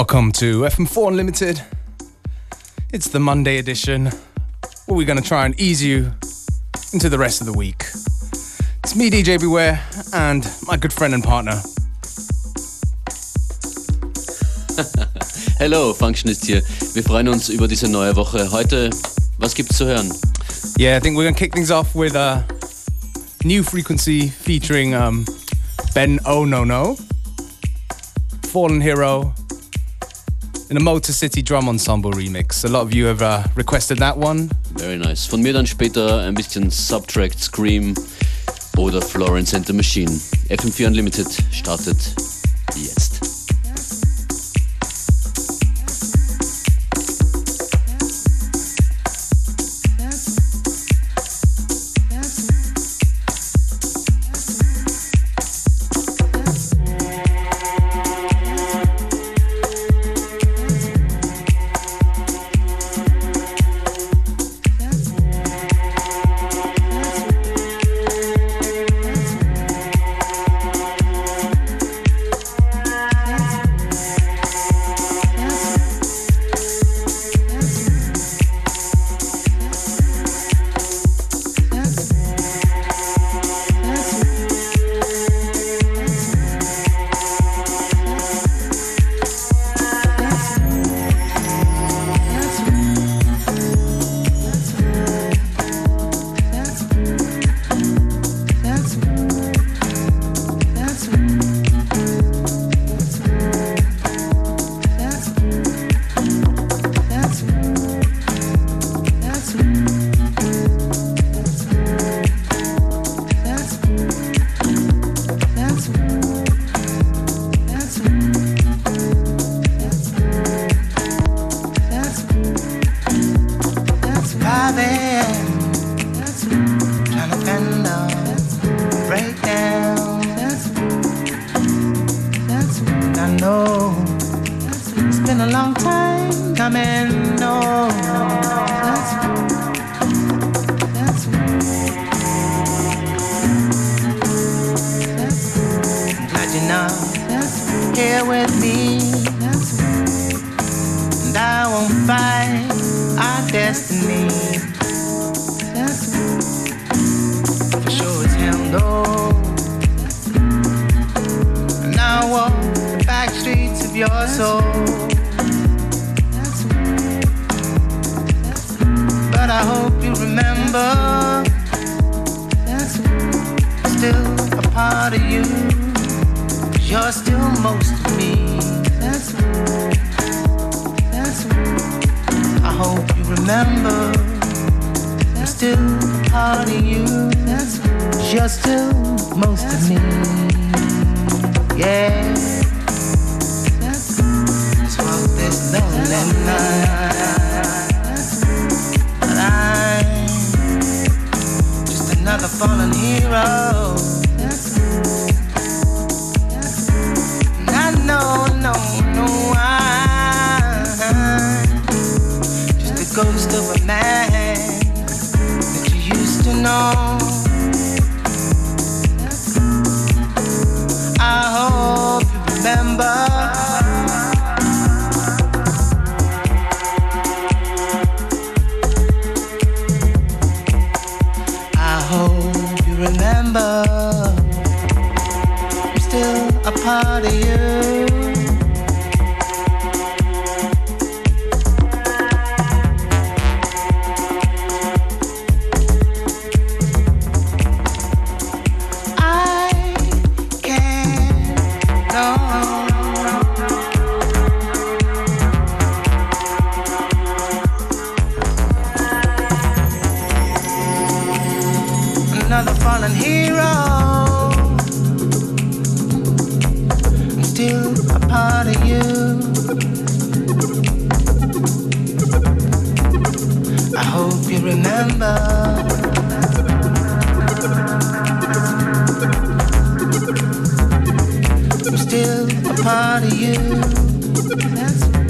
Welcome to FM4 Unlimited. It's the Monday edition where we're going to try and ease you into the rest of the week. It's me, DJ Beware, and my good friend and partner. Hello, Functionist hier. Wir freuen uns über diese neue Woche. Heute, was gibt's zu hören? Yeah, I think we're going to kick things off with a new frequency featuring um, Ben Oh No No, Fallen Hero, in a Motor City Drum Ensemble remix. A lot of you have uh, requested that one. Very nice. Von mir dann später ein bisschen SBTRKT, Scream oder Florence and the Machine. FM4 Unlimited startet jetzt. Still part of you. That's just still most That's of me. Yeah. That's walk this lonely night. But I'm just another fallen hero. And I know, no, no, I'm just a ghost of a man. Oh. a part of you. That's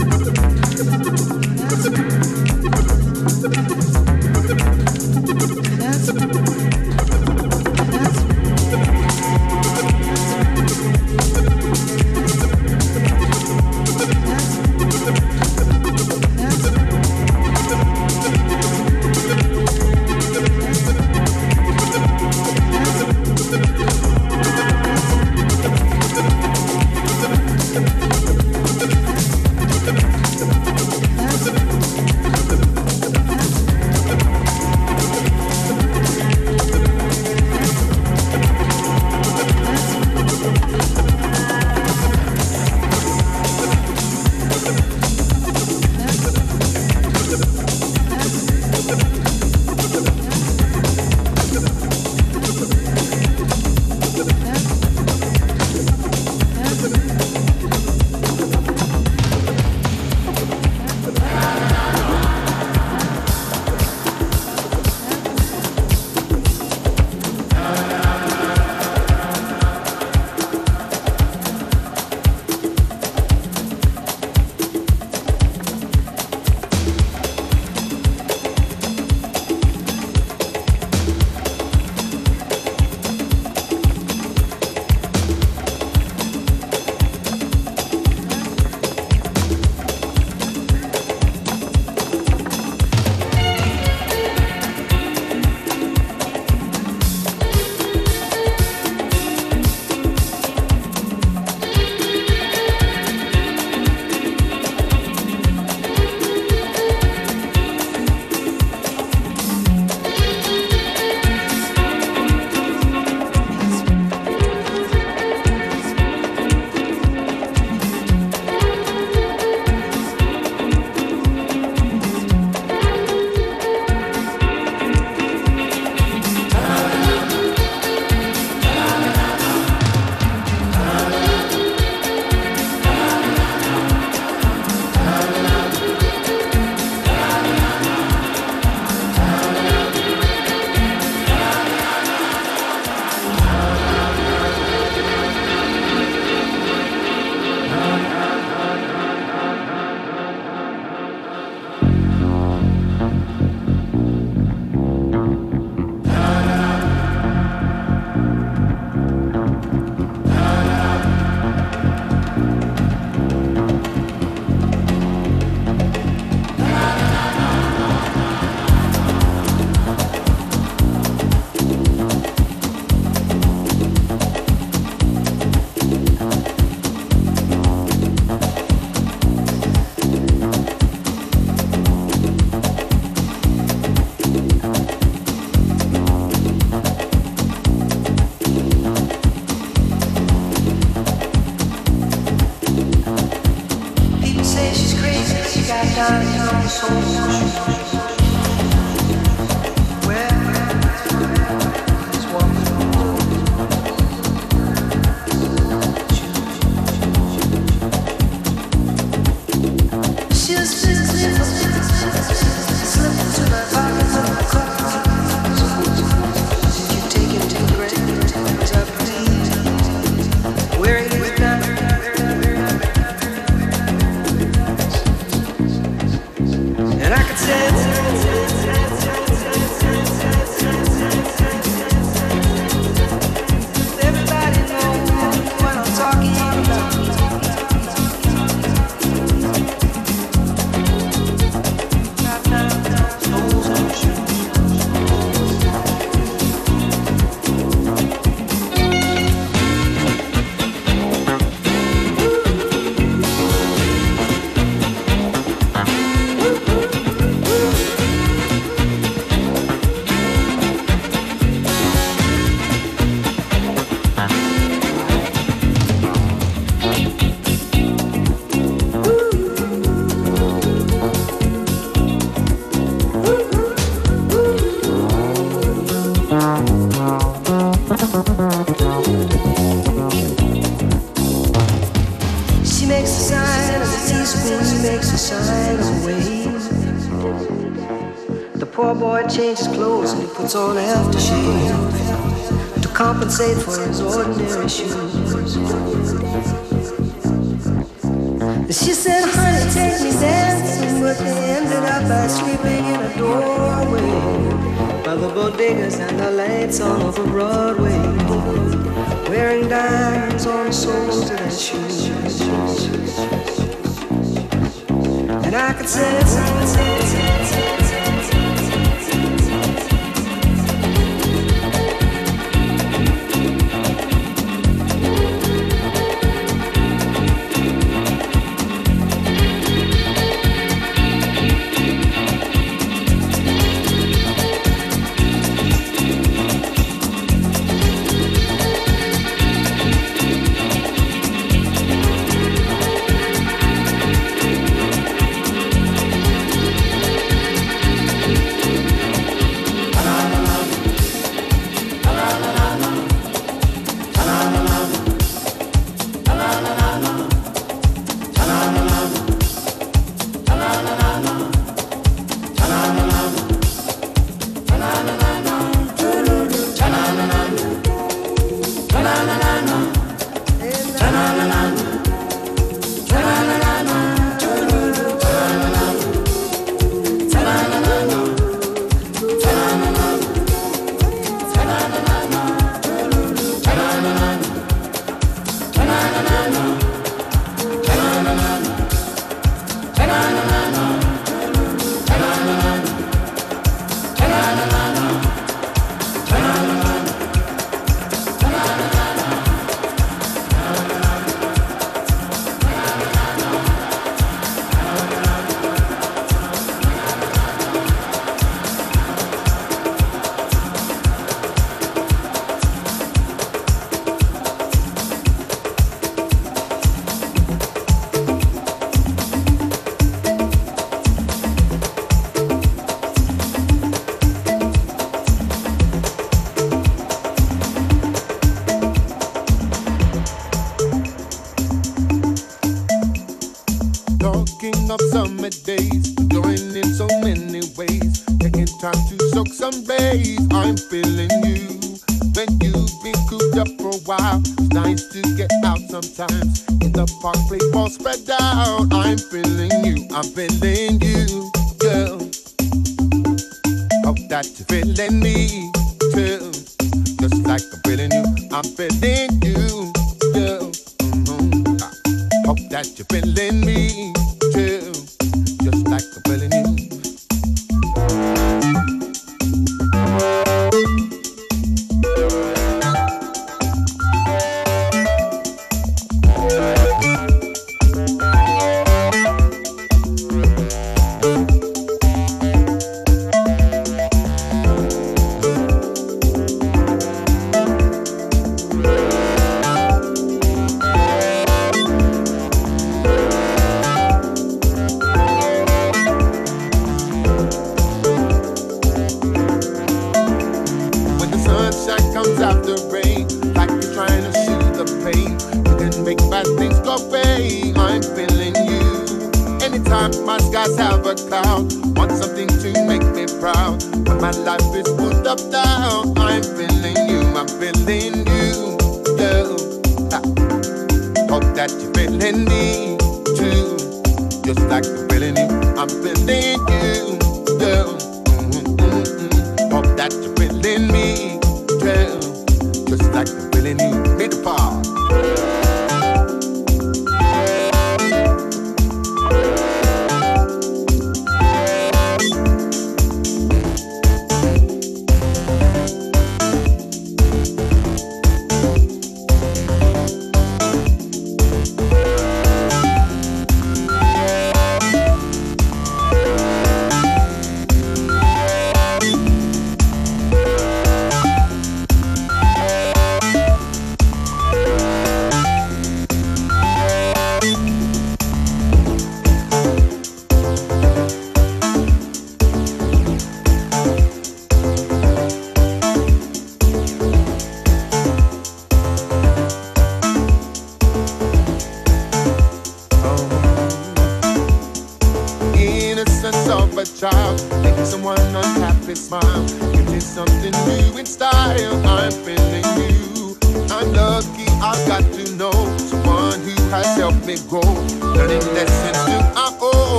shoes. She said, honey, take me dancing, but they ended up by sleeping in a doorway by the bodegas and the lights on over Broadway, wearing diamonds on the soles of their shoes. And I could say, a cloud. Want something to make me proud. When my life is put up down, I'm feeling you, I'm feeling you. girl. Hope that you're feeling me too. Just like the feeling you, I'm feeling you.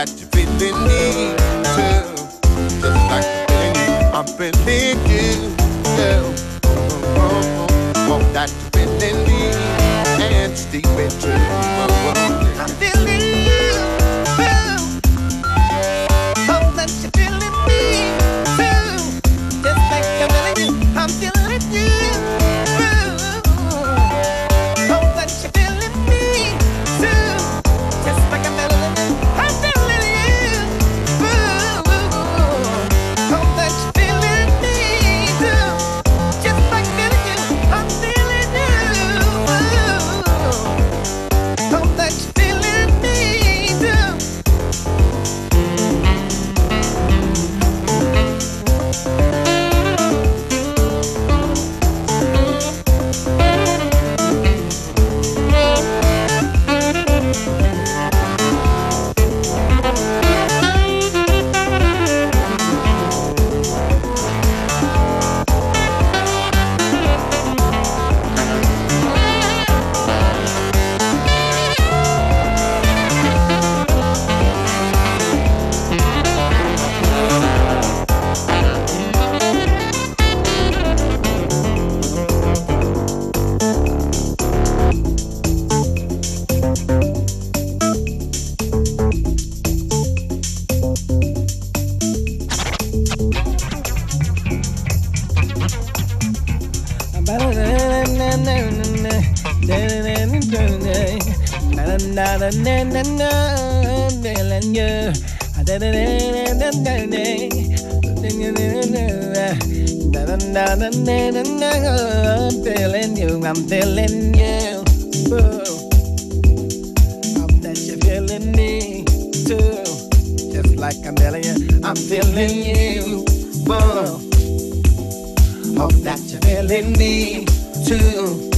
That you're feeling me too. Just like you, feeling you, girl. Oh, oh, oh. Hope that you're feeling me and stay with you. I'm feeling you, I'm feeling you, I'm that you're feeling me too. Just like I'm telling I'm feeling you, boo. Hope that you're feeling me too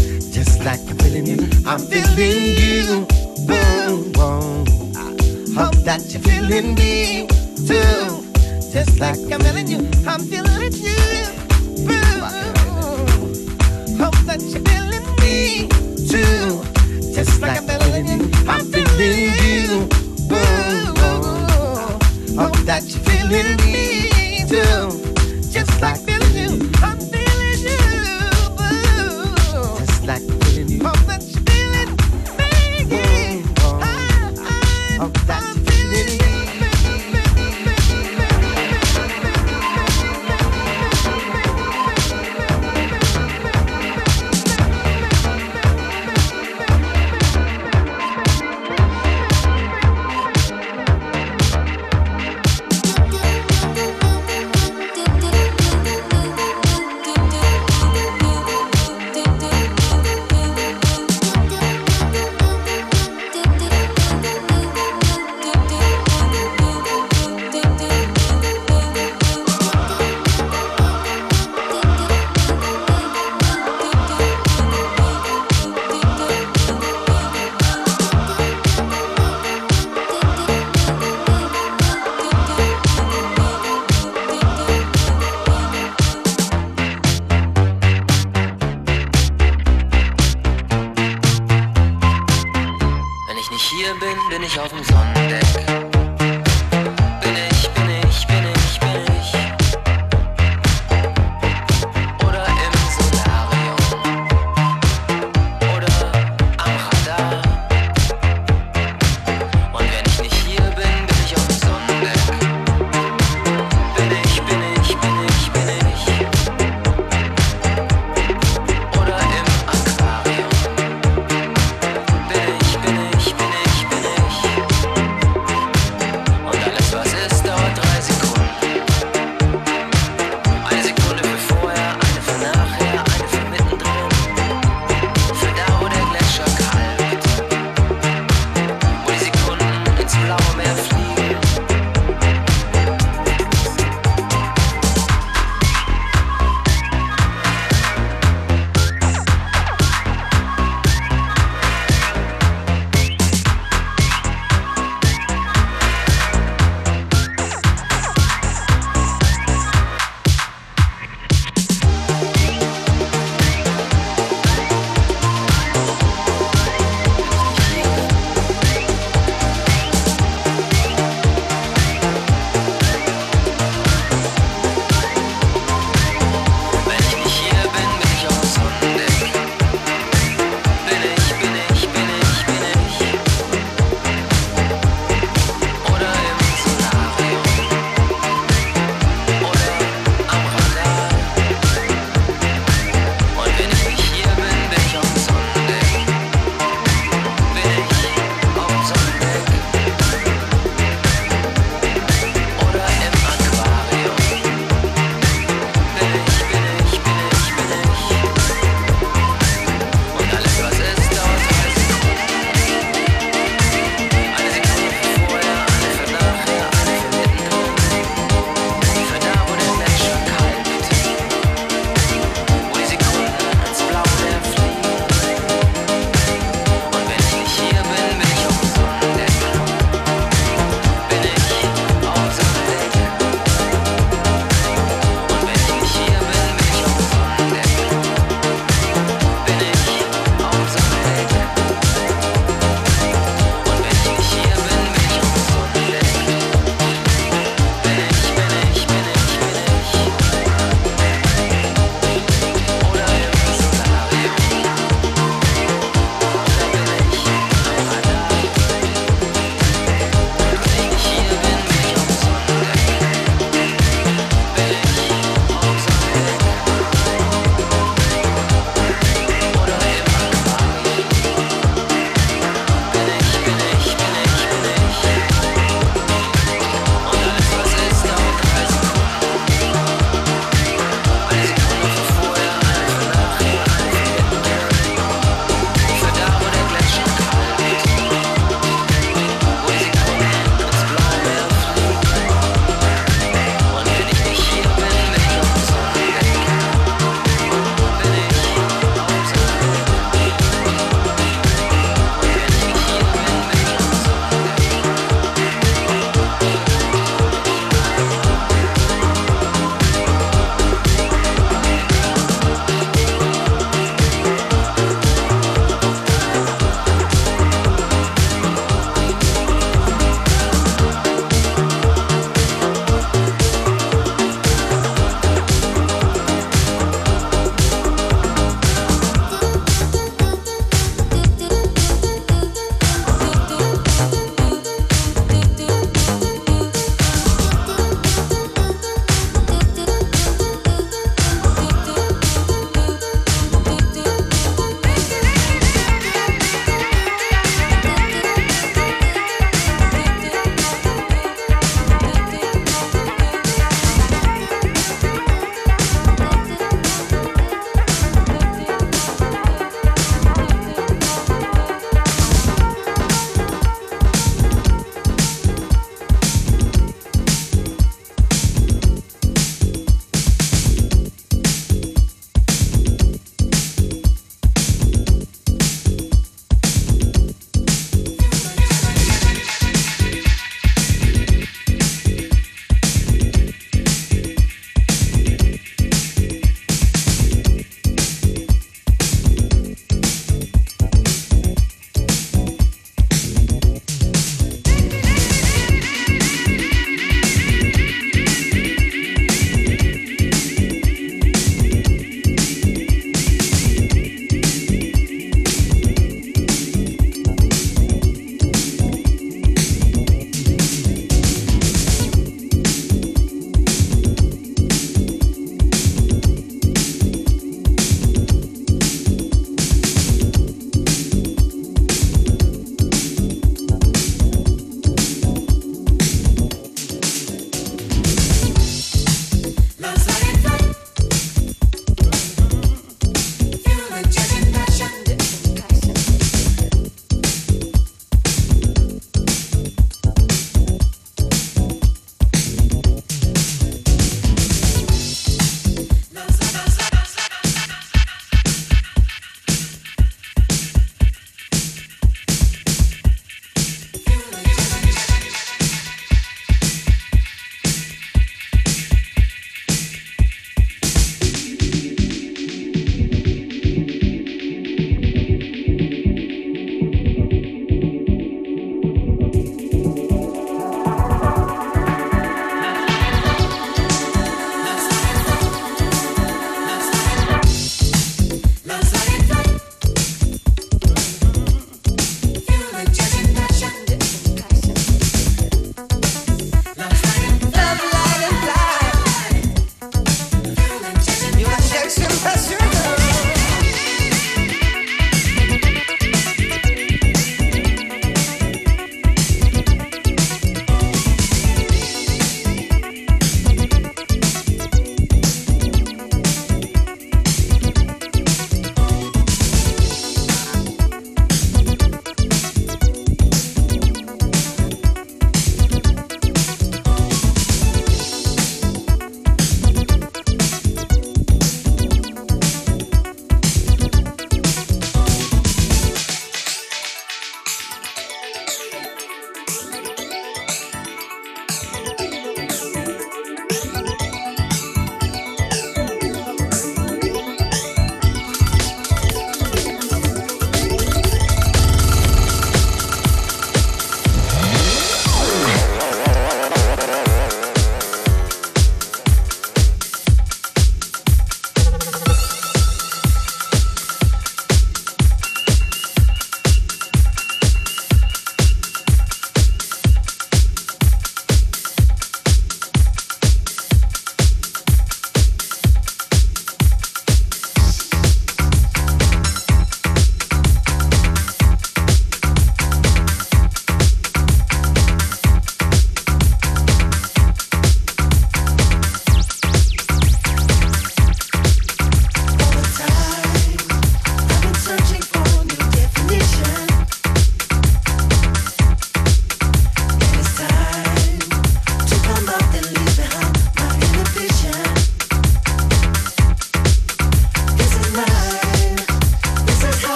feeling you. I'm feeling you. Boom, boom. I hope that you're feeling me too. Just like I'm feeling you. I'm feeling you. Boom. Hope that you're feeling me too. Just like I'm feeling you. I'm feeling you. Boom. Hope that you're feeling me too. Just like feeling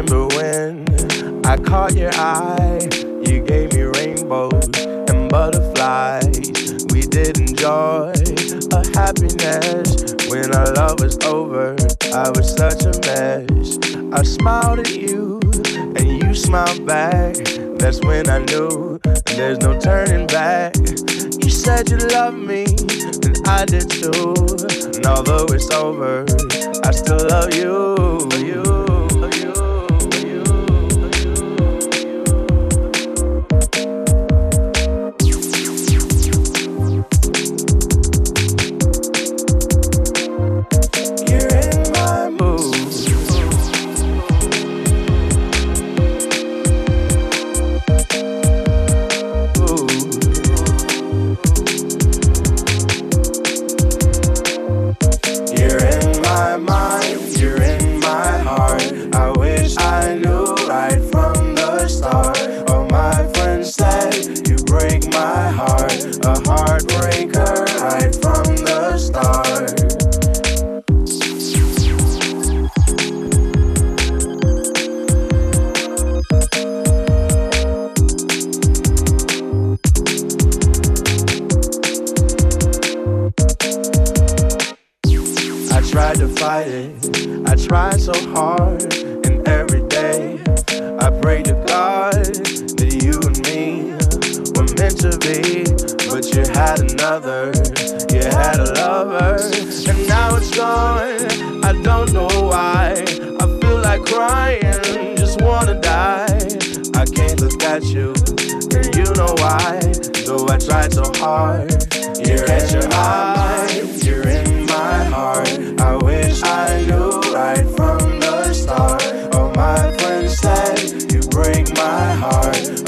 remember when I caught your eye. You gave me rainbows and butterflies. We did enjoy a happiness when our love was over. I was such a mess. I smiled at you and you smiled back. That's when I knew there's no turning back. You said you loved me, and I did too. And although it's over, I still love you. you. lover, and now it's gone. I don't know why. I feel like crying, just wanna die. I can't look at you, and you know why. Though I tried so hard, you catch your eyes, you're in my heart. I wish I knew right from the start. All my friends said you break my heart.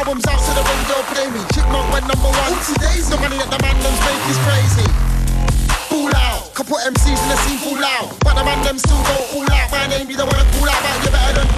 albums out to the window, play me. Chick went number one. Oopsie daisy. The money that the man them's make is crazy. Pull out. Couple MCs in the scene pull out. But the man them still go pull out. My name be the one to call out. But you better than